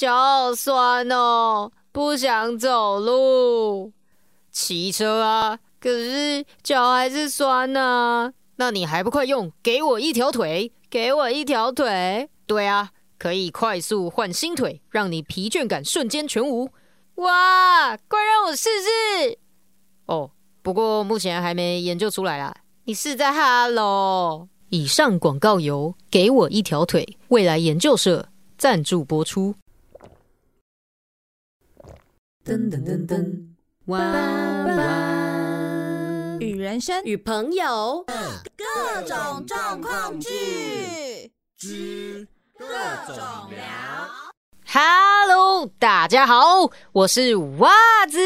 脚好酸哦，不想走路。骑车啊，可是脚还是酸呢。那你还不快用？给我一条腿，给我一条腿。对啊，可以快速换新腿，让你疲倦感瞬间全无。哇，快让我试试。哦，不过目前还没研究出来啦。你是在哈喽？以上广告由给我一条腿未来研究社赞助播出。噔噔噔噔，弯弯与人生。与朋友。各种状况剧。之各种聊。Hello，大家好，我是袜子。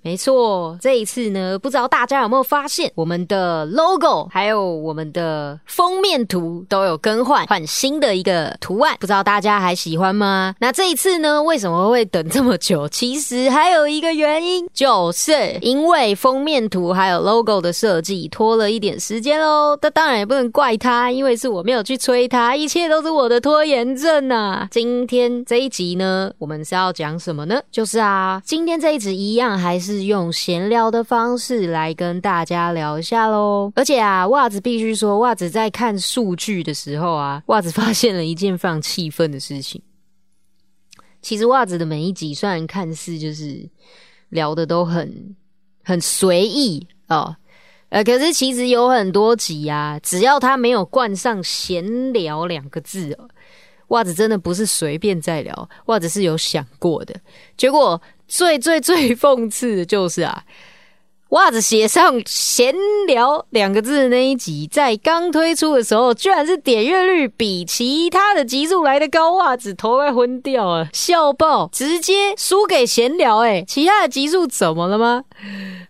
没错，这一次呢，不知道大家有没有发现，我们的 logo 还有我们的封面图都有更换，换新的一个图案，不知道大家还喜欢吗？那这一次呢，为什么会等这么久？其实还有一个原因，就是因为封面图还有 logo 的设计拖了一点时间喽。那当然也不能怪他，因为是我没有去催他，一切都是我的拖延症呐。今天这。这一集呢，我们是要讲什么呢？就是啊，今天这一集一样，还是用闲聊的方式来跟大家聊一下喽。而且啊，袜子必须说，袜子在看数据的时候啊，袜子发现了一件非常气愤的事情。其实袜子的每一集虽然看似就是聊的都很很随意哦，呃，可是其实有很多集啊，只要他没有冠上“闲聊”两个字。袜子真的不是随便在聊，袜子是有想过的。结果最最最讽刺的就是啊，袜子写上“闲聊”两个字的那一集，在刚推出的时候，居然是点阅率比其他的集数来的高，袜子头快昏掉了，笑爆，直接输给闲聊。哎，其他的集数怎么了吗？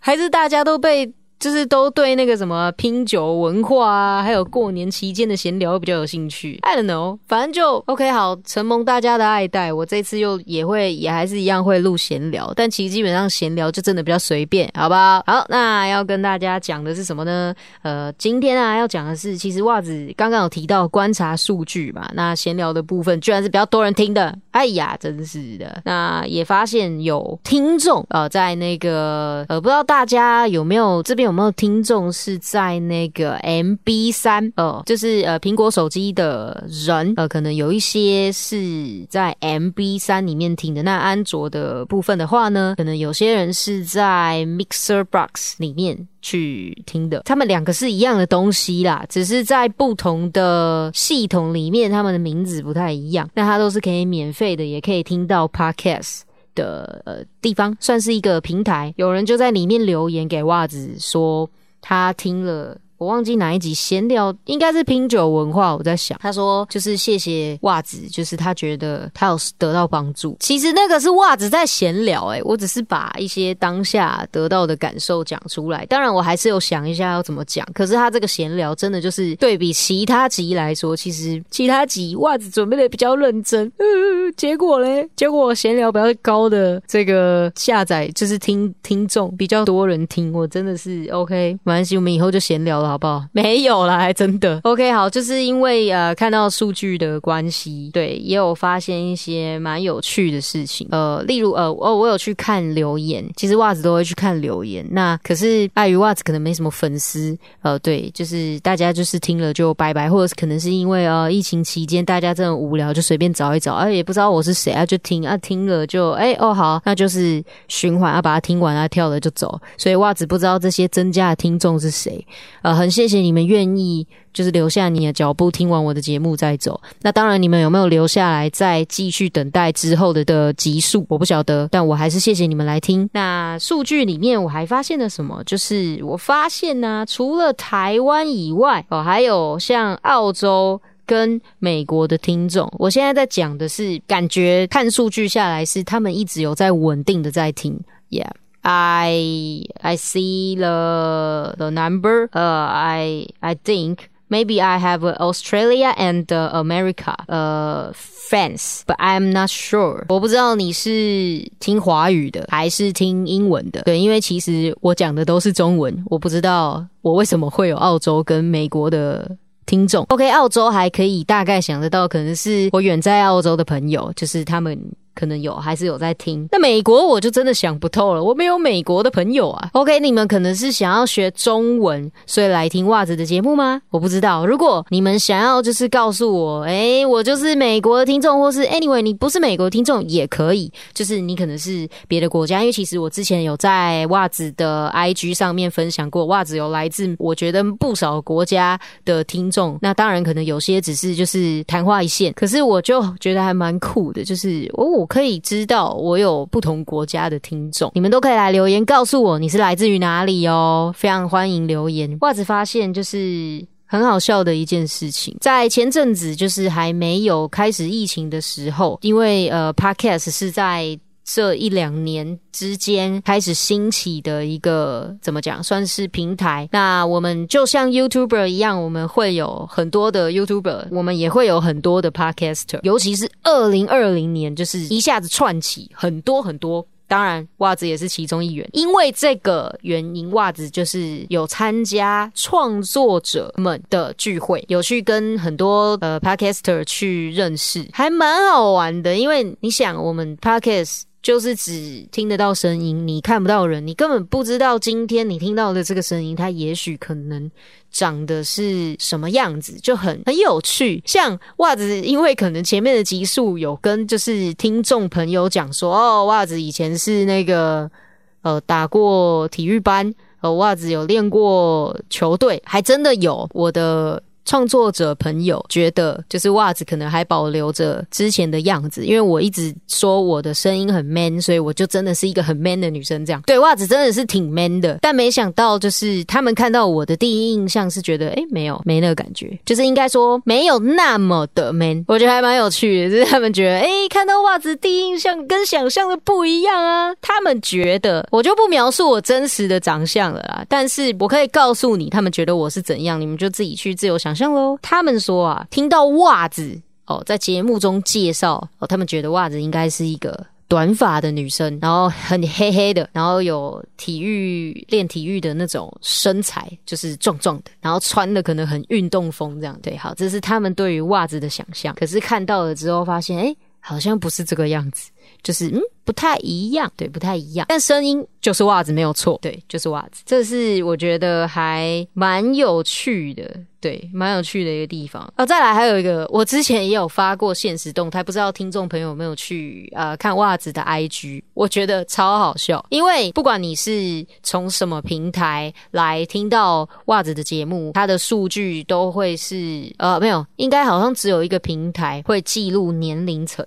还是大家都被？就是都对那个什么拼酒文化啊，还有过年期间的闲聊比较有兴趣。I don't know，反正就 OK，好，承蒙大家的爱戴，我这次又也会也还是一样会录闲聊，但其实基本上闲聊就真的比较随便，好不好？好，那要跟大家讲的是什么呢？呃，今天啊要讲的是，其实袜子刚刚有提到观察数据嘛，那闲聊的部分居然是比较多人听的，哎呀，真是的。那也发现有听众呃，在那个呃，不知道大家有没有这边。有没有听众是在那个 MB 三哦，就是呃苹果手机的人呃，可能有一些是在 MB 三里面听的。那安卓的部分的话呢，可能有些人是在 Mixer Box 里面去听的。他们两个是一样的东西啦，只是在不同的系统里面，他们的名字不太一样。那它都是可以免费的，也可以听到 Podcast。的呃地方算是一个平台，有人就在里面留言给袜子说他听了。我忘记哪一集闲聊，应该是拼酒文化。我在想，他说就是谢谢袜子，就是他觉得他有得到帮助。其实那个是袜子在闲聊，诶，我只是把一些当下得到的感受讲出来。当然，我还是有想一下要怎么讲。可是他这个闲聊真的就是对比其他集来说，其实其他集袜子准备的比较认真。结果嘞，结果闲聊比较高的这个下载就是听听众比较多人听，我真的是 OK，没关系，我们以后就闲聊了。好不好？没有啦，还真的。OK，好，就是因为呃看到数据的关系，对，也有发现一些蛮有趣的事情。呃，例如呃哦，我有去看留言，其实袜子都会去看留言。那可是碍于袜子可能没什么粉丝，呃，对，就是大家就是听了就拜拜，或者是可能是因为呃疫情期间大家真的无聊，就随便找一找，啊也不知道我是谁啊，就听啊听了就哎哦好，那就是循环啊把它听完啊跳了就走。所以袜子不知道这些增加的听众是谁，呃。很谢谢你们愿意就是留下你的脚步，听完我的节目再走。那当然，你们有没有留下来再继续等待之后的的集数，我不晓得。但我还是谢谢你们来听。那数据里面我还发现了什么？就是我发现呢，除了台湾以外，哦，还有像澳洲跟美国的听众。我现在在讲的是，感觉看数据下来是他们一直有在稳定的在听，Yeah。I I see the the number. Uh, I I think maybe I have Australia and America uh fans, but I'm not sure. 我不知道你是听华语的还是听英文的。对，因为其实我讲的都是中文，我不知道我为什么会有澳洲跟美国的听众。OK，澳洲还可以大概想得到，可能是我远在澳洲的朋友，就是他们。可能有，还是有在听。那美国我就真的想不透了，我没有美国的朋友啊。OK，你们可能是想要学中文，所以来听袜子的节目吗？我不知道。如果你们想要就是告诉我，哎，我就是美国的听众，或是 Anyway，你不是美国听众也可以，就是你可能是别的国家。因为其实我之前有在袜子的 IG 上面分享过，袜子有来自我觉得不少国家的听众。那当然可能有些只是就是昙花一现，可是我就觉得还蛮酷的，就是哦。可以知道我有不同国家的听众，你们都可以来留言告诉我你是来自于哪里哦，非常欢迎留言。袜子发现就是很好笑的一件事情，在前阵子就是还没有开始疫情的时候，因为呃，Podcast 是在。这一两年之间开始兴起的一个怎么讲，算是平台。那我们就像 YouTuber 一样，我们会有很多的 YouTuber，我们也会有很多的 Podcaster。尤其是二零二零年，就是一下子串起很多很多。当然，袜子也是其中一员。因为这个原因，袜子就是有参加创作者们的聚会，有去跟很多呃 Podcaster 去认识，还蛮好玩的。因为你想，我们 Podcast。就是只听得到声音，你看不到人，你根本不知道今天你听到的这个声音，它也许可能长的是什么样子，就很很有趣。像袜子，因为可能前面的集数有跟就是听众朋友讲说，哦，袜子以前是那个呃打过体育班，呃，袜子有练过球队，还真的有我的。创作者朋友觉得，就是袜子可能还保留着之前的样子，因为我一直说我的声音很 man，所以我就真的是一个很 man 的女生。这样对袜子真的是挺 man 的，但没想到就是他们看到我的第一印象是觉得，哎，没有没那个感觉，就是应该说没有那么的 man。我觉得还蛮有趣的，就是他们觉得，哎，看到袜子第一印象跟想象的不一样啊。他们觉得我就不描述我真实的长相了啦，但是我可以告诉你，他们觉得我是怎样，你们就自己去自由想。像喽，他们说啊，听到袜子哦，在节目中介绍哦，他们觉得袜子应该是一个短发的女生，然后很黑黑的，然后有体育练体育的那种身材，就是壮壮的，然后穿的可能很运动风这样。对，好，这是他们对于袜子的想象。可是看到了之后，发现哎，好像不是这个样子，就是嗯。不太一样，对，不太一样。但声音就是袜子，没有错，对，就是袜子。这是我觉得还蛮有趣的，对，蛮有趣的一个地方。啊，再来还有一个，我之前也有发过现实动态，不知道听众朋友有没有去呃看袜子的 IG？我觉得超好笑，因为不管你是从什么平台来听到袜子的节目，它的数据都会是呃没有，应该好像只有一个平台会记录年龄层。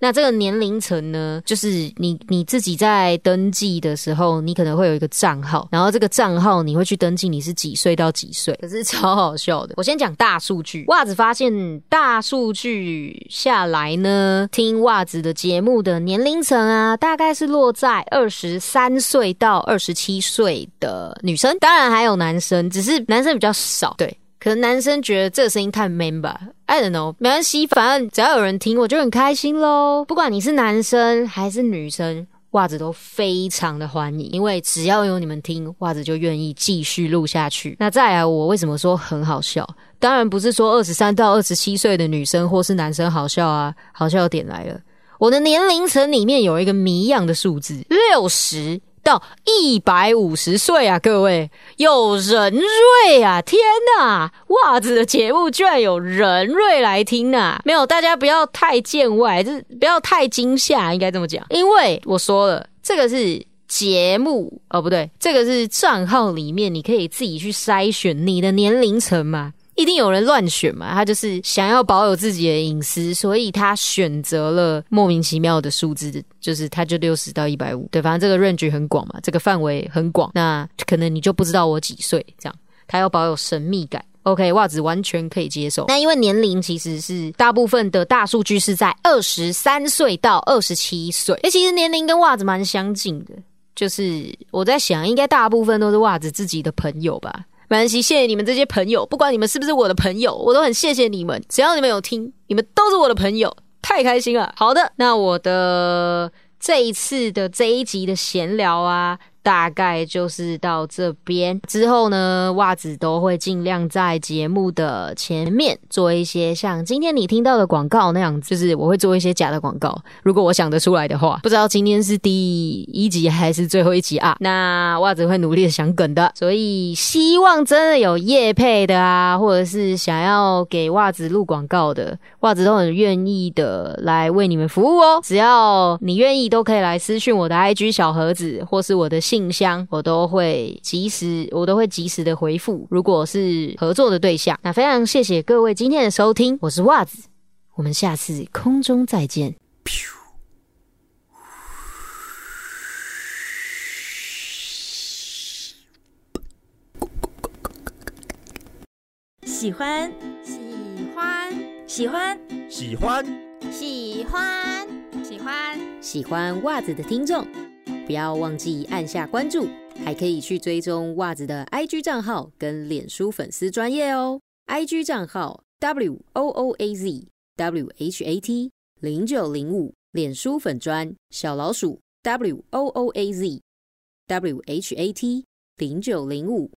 那这个年龄层呢，就是你你自己在登记的时候，你可能会有一个账号，然后这个账号你会去登记你是几岁到几岁，可是超好笑的。我先讲大数据，袜子发现大数据下来呢，听袜子的节目的年龄层啊，大概是落在二十三岁到二十七岁的女生，当然还有男生，只是男生比较少，对。可能男生觉得这个声音太 man 吧，I don't know，没关系，反正只要有人听，我就很开心喽。不管你是男生还是女生，袜子都非常的欢迎，因为只要有你们听，袜子就愿意继续录下去。那再来，我为什么说很好笑？当然不是说二十三到二十七岁的女生或是男生好笑啊，好笑点来了，我的年龄层里面有一个谜样的数字，六十。到一百五十岁啊，各位有人瑞啊！天哪，袜子的节目居然有人瑞来听呐！没有，大家不要太见外，就是不要太惊吓，应该这么讲。因为我说了，这个是节目哦，不对，这个是账号里面，你可以自己去筛选你的年龄层嘛。一定有人乱选嘛？他就是想要保有自己的隐私，所以他选择了莫名其妙的数字，就是他就六十到一百五，对，反正这个 range 很广嘛，这个范围很广，那可能你就不知道我几岁这样。他要保有神秘感，OK，袜子完全可以接受。那因为年龄其实是大部分的大数据是在二十三岁到二十七岁，哎，其实年龄跟袜子蛮相近的，就是我在想，应该大部分都是袜子自己的朋友吧。蛮西，谢谢你们这些朋友，不管你们是不是我的朋友，我都很谢谢你们。只要你们有听，你们都是我的朋友，太开心了。好的，那我的这一次的这一集的闲聊啊，大概就是到这边之后呢，袜子都会尽量在节目的前面做一些像今天你听到的广告那样，就是我会做一些假的广告，如果我想得出来的话。不知道今天是第一集还是最后一集啊？那袜子会努力的想梗的，所以希望真的有业配的啊，或者是想要给袜子录广告的，袜子都很愿意的来为你们服务哦。只要你愿意，都可以来私讯我的 IG 小盒子，或是我的信箱，我都会及时，我都会及时的回复。如果是合作的对象，那非常谢谢各位今天的收听，我是袜子，我们下次空中再见。喜欢，喜欢，喜欢，喜欢，喜欢，喜欢，喜欢袜子的听众，不要忘记按下关注，还可以去追踪袜子的 IG 账号跟脸书粉丝专业哦。IG 账号 W O O A Z W H A T 零九零五，脸书粉砖小老鼠 W O O A Z W H A T 零九零五。